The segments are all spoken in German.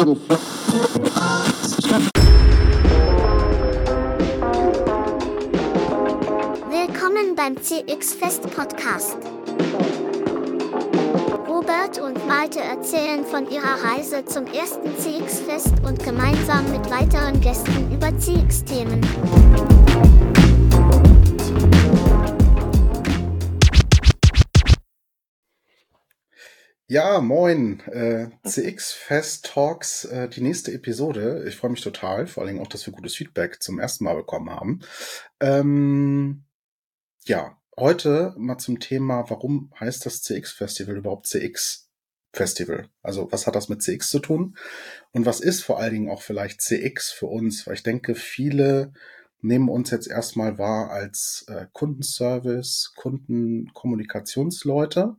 Willkommen beim CX Fest Podcast. Robert und Malte erzählen von ihrer Reise zum ersten CX Fest und gemeinsam mit weiteren Gästen über CX-Themen. Ja, moin, äh, CX Fest Talks, äh, die nächste Episode. Ich freue mich total, vor allen Dingen auch, dass wir gutes Feedback zum ersten Mal bekommen haben. Ähm, ja, heute mal zum Thema, warum heißt das CX Festival überhaupt CX Festival? Also was hat das mit CX zu tun? Und was ist vor allen Dingen auch vielleicht CX für uns? Weil ich denke, viele nehmen uns jetzt erstmal wahr als äh, Kundenservice, Kundenkommunikationsleute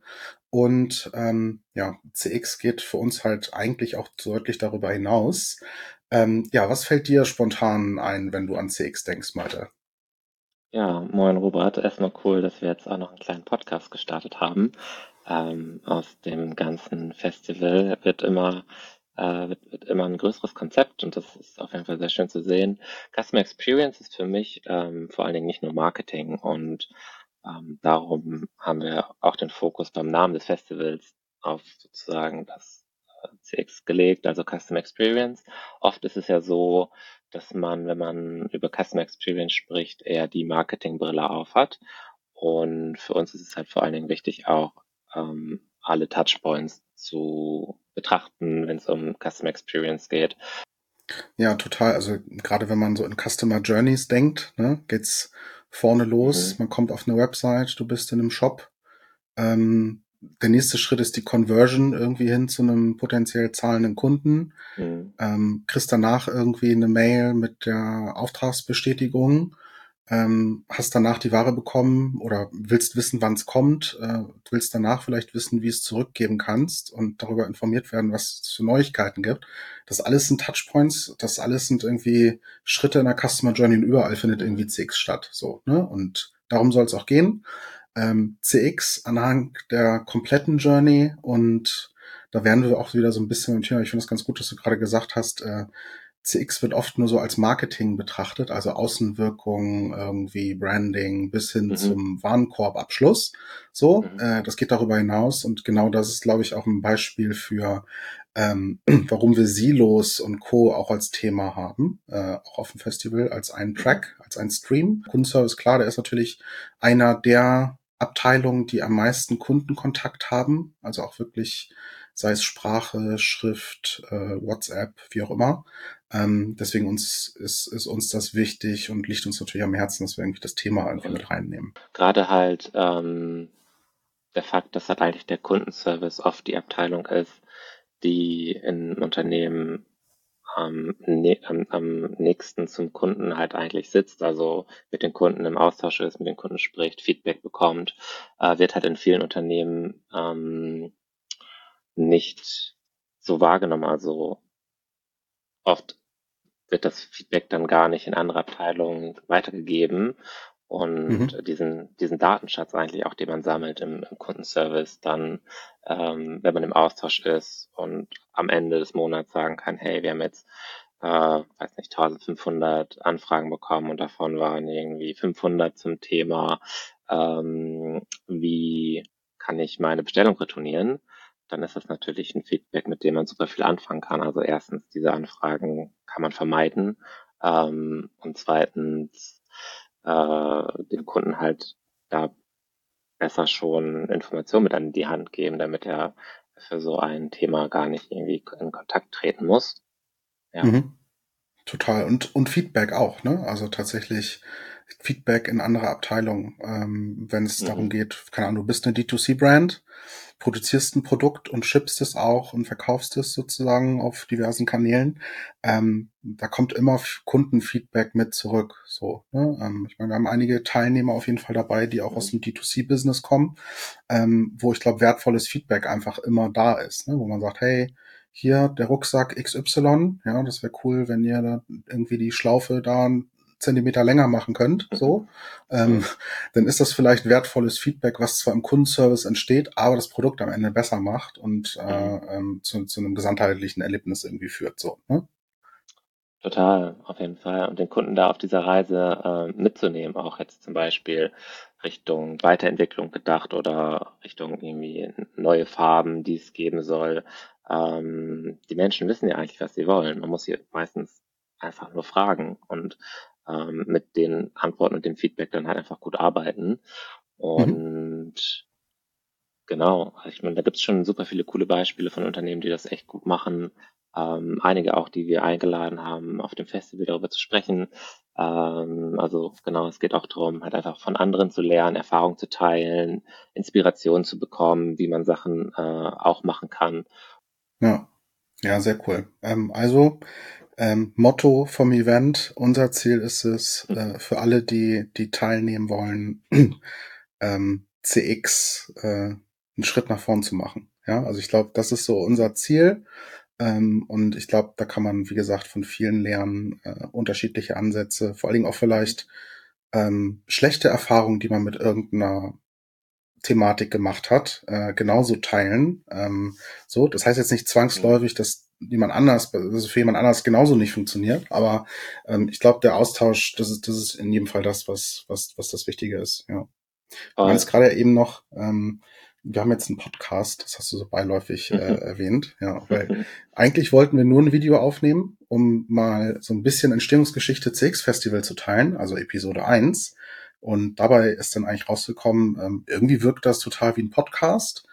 und ähm, ja, CX geht für uns halt eigentlich auch deutlich darüber hinaus. Ähm, ja, was fällt dir spontan ein, wenn du an CX denkst, Malte? Ja, moin Robert. Erstmal cool, dass wir jetzt auch noch einen kleinen Podcast gestartet haben. Ähm, aus dem ganzen Festival wird immer, äh, wird, wird immer ein größeres Konzept und das ist auf jeden Fall sehr schön zu sehen. Customer Experience ist für mich ähm, vor allen Dingen nicht nur Marketing und ähm, darum haben wir auch den Fokus beim Namen des Festivals auf sozusagen das äh, CX gelegt, also Custom Experience. Oft ist es ja so, dass man, wenn man über Custom Experience spricht, eher die Marketingbrille aufhat. Und für uns ist es halt vor allen Dingen wichtig, auch ähm, alle Touchpoints zu betrachten, wenn es um Custom Experience geht. Ja, total. Also gerade wenn man so in Customer Journeys denkt, ne, geht's vorne los, mhm. man kommt auf eine Website, du bist in einem Shop. Ähm, der nächste Schritt ist die Conversion irgendwie hin zu einem potenziell zahlenden Kunden. Mhm. Ähm, kriegst danach irgendwie eine Mail mit der Auftragsbestätigung ähm, hast danach die Ware bekommen oder willst wissen, wann es kommt, äh, willst danach vielleicht wissen, wie es zurückgeben kannst und darüber informiert werden, was es für Neuigkeiten gibt. Das alles sind Touchpoints, das alles sind irgendwie Schritte in der Customer Journey und überall findet irgendwie CX statt. So, ne? Und darum soll es auch gehen. Ähm, CX anhand der kompletten Journey und da werden wir auch wieder so ein bisschen im Thema, ich finde es ganz gut, dass du gerade gesagt hast, äh, CX wird oft nur so als Marketing betrachtet, also Außenwirkung, irgendwie Branding bis hin mhm. zum Warenkorbabschluss. So, mhm. äh, das geht darüber hinaus und genau das ist, glaube ich, auch ein Beispiel für, ähm, warum wir Silos und Co. auch als Thema haben, äh, auch auf dem Festival als einen Track, als ein Stream. Kundenservice, klar, der ist natürlich einer der Abteilungen, die am meisten Kundenkontakt haben, also auch wirklich sei es Sprache, Schrift, äh, WhatsApp, wie auch immer. Ähm, deswegen uns ist, ist uns das wichtig und liegt uns natürlich am Herzen, dass wir irgendwie das Thema irgendwie mit reinnehmen. Gerade halt ähm, der Fakt, dass halt eigentlich der Kundenservice oft die Abteilung ist, die in Unternehmen am, am, am nächsten zum Kunden halt eigentlich sitzt, also mit den Kunden im Austausch ist, mit den Kunden spricht, Feedback bekommt, äh, wird halt in vielen Unternehmen ähm, nicht so wahrgenommen. Also oft wird das Feedback dann gar nicht in andere Abteilungen weitergegeben und mhm. diesen, diesen Datenschatz eigentlich auch, den man sammelt im, im Kundenservice, dann, ähm, wenn man im Austausch ist und am Ende des Monats sagen kann, hey, wir haben jetzt, äh, weiß nicht, 1500 Anfragen bekommen und davon waren irgendwie 500 zum Thema, ähm, wie kann ich meine Bestellung retournieren? Dann ist das natürlich ein Feedback, mit dem man super viel anfangen kann. Also erstens, diese Anfragen kann man vermeiden. Ähm, und zweitens, äh, dem Kunden halt da besser schon Informationen mit an die Hand geben, damit er für so ein Thema gar nicht irgendwie in Kontakt treten muss. Ja. Mhm. Total. Und, und Feedback auch, ne? Also tatsächlich Feedback in andere Abteilungen, ähm, wenn es mhm. darum geht, keine Ahnung, du bist eine D2C-Brand, produzierst ein Produkt und schippst es auch und verkaufst es sozusagen auf diversen Kanälen. Ähm, da kommt immer Kundenfeedback mit zurück. So, ne? ähm, ich meine, wir haben einige Teilnehmer auf jeden Fall dabei, die auch mhm. aus dem D2C-Business kommen, ähm, wo ich glaube, wertvolles Feedback einfach immer da ist, ne? wo man sagt, hey, hier der Rucksack XY, ja, das wäre cool, wenn ihr da irgendwie die Schlaufe da Zentimeter länger machen könnt, mhm. so, ähm, dann ist das vielleicht wertvolles Feedback, was zwar im Kundenservice entsteht, aber das Produkt am Ende besser macht und äh, mhm. ähm, zu, zu einem gesamtheitlichen Erlebnis irgendwie führt. So, ne? Total, auf jeden Fall. Und den Kunden da auf dieser Reise äh, mitzunehmen, auch jetzt zum Beispiel Richtung Weiterentwicklung gedacht oder Richtung irgendwie neue Farben, die es geben soll. Ähm, die Menschen wissen ja eigentlich, was sie wollen. Man muss hier meistens einfach nur fragen und ähm, mit den Antworten und dem Feedback dann halt einfach gut arbeiten. Und mhm. genau, ich meine, da gibt es schon super viele coole Beispiele von Unternehmen, die das echt gut machen ähm, einige auch, die wir eingeladen haben, auf dem Festival darüber zu sprechen. Ähm, also genau, es geht auch darum, halt einfach von anderen zu lernen, Erfahrung zu teilen, Inspiration zu bekommen, wie man Sachen äh, auch machen kann. Ja, ja, sehr cool. Ähm, also ähm, Motto vom Event, unser Ziel ist es, mhm. äh, für alle, die, die teilnehmen wollen, ähm, CX äh, einen Schritt nach vorn zu machen. Ja, also ich glaube, das ist so unser Ziel. Ähm, und ich glaube, da kann man, wie gesagt, von vielen lernen, äh, unterschiedliche Ansätze, vor allen Dingen auch vielleicht ähm, schlechte Erfahrungen, die man mit irgendeiner Thematik gemacht hat, äh, genauso teilen. Ähm, so, das heißt jetzt nicht zwangsläufig, dass jemand anders, also für jemand anders genauso nicht funktioniert, aber ähm, ich glaube, der Austausch, das ist, das ist in jedem Fall das, was, was, was das Wichtige ist. Ja. Du meinst gerade eben noch, ähm, wir haben jetzt einen Podcast, das hast du so beiläufig äh, erwähnt, ja, weil eigentlich wollten wir nur ein Video aufnehmen, um mal so ein bisschen Entstehungsgeschichte CX Festival zu teilen, also Episode 1. Und dabei ist dann eigentlich rausgekommen, ähm, irgendwie wirkt das total wie ein Podcast.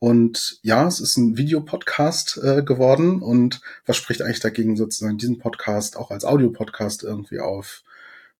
Und ja, es ist ein Videopodcast äh, geworden. Und was spricht eigentlich dagegen, sozusagen diesen Podcast auch als Audiopodcast irgendwie auf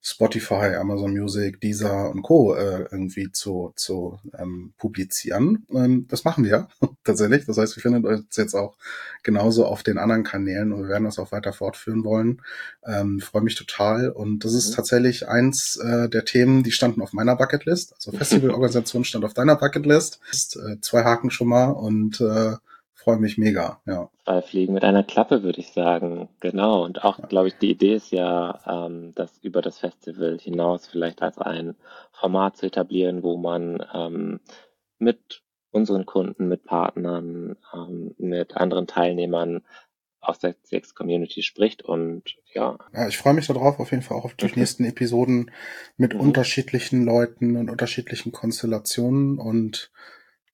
Spotify, Amazon Music, Deezer und Co. Äh, irgendwie zu, zu ähm, publizieren. Ähm, das machen wir tatsächlich. Das heißt, wir finden uns jetzt auch genauso auf den anderen Kanälen und wir werden das auch weiter fortführen wollen. Ähm, Freue mich total. Und das ist mhm. tatsächlich eins äh, der Themen, die standen auf meiner Bucketlist. Also Festivalorganisation stand auf deiner Bucketlist. Ist, äh, zwei Haken schon mal und äh, freue mich mega, ja. Zwei Fliegen mit einer Klappe, würde ich sagen. Genau. Und auch, glaube ich, die Idee ist ja, ähm, das über das Festival hinaus vielleicht als ein Format zu etablieren, wo man ähm, mit unseren Kunden, mit Partnern, ähm, mit anderen Teilnehmern aus der CX-Community spricht und ja. Ja, ich freue mich darauf, auf jeden Fall auch auf die mhm. nächsten Episoden mit mhm. unterschiedlichen Leuten und unterschiedlichen Konstellationen und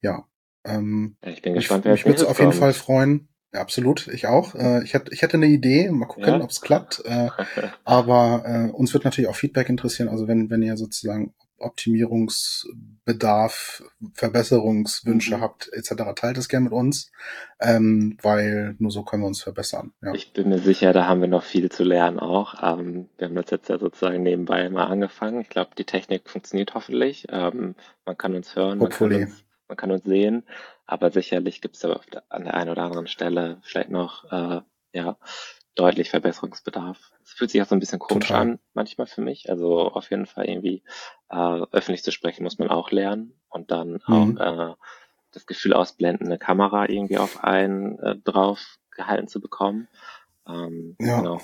ja, ähm, ich bin gespannt, wer Mich würde es auf jeden Fall freuen. Ja, absolut, ich auch. Äh, ich, hätte, ich hätte eine Idee, mal gucken, ja? ob es klappt. Äh, aber äh, uns wird natürlich auch Feedback interessieren. Also wenn, wenn ihr sozusagen Optimierungsbedarf, Verbesserungswünsche mhm. habt, etc., teilt es gerne mit uns, ähm, weil nur so können wir uns verbessern. Ja. Ich bin mir sicher, da haben wir noch viel zu lernen auch. Ähm, wir haben das jetzt ja sozusagen nebenbei mal angefangen. Ich glaube, die Technik funktioniert hoffentlich. Ähm, man kann uns hören, Hopefully. man kann uns man kann uns sehen, aber sicherlich gibt es an der einen oder anderen Stelle vielleicht noch äh, ja, deutlich Verbesserungsbedarf. Es fühlt sich auch so ein bisschen komisch Total. an, manchmal für mich. Also auf jeden Fall irgendwie äh, öffentlich zu sprechen muss man auch lernen und dann mhm. auch äh, das Gefühl ausblenden, eine Kamera irgendwie auf einen äh, drauf gehalten zu bekommen. Ähm, ja. Genau.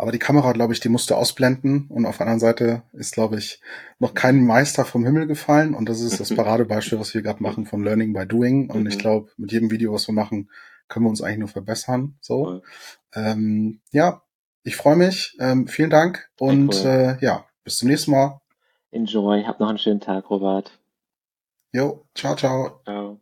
Aber die Kamera, glaube ich, die musste ausblenden. Und auf der anderen Seite ist, glaube ich, noch kein Meister vom Himmel gefallen. Und das ist das Paradebeispiel, was wir gerade machen von Learning by Doing. Und ich mhm. glaube, mit jedem Video, was wir machen, können wir uns eigentlich nur verbessern. So. Ähm, ja, ich freue mich. Ähm, vielen Dank. Und cool. äh, ja, bis zum nächsten Mal. Enjoy. Hab noch einen schönen Tag, Robert. Jo, ciao, ciao. Ciao.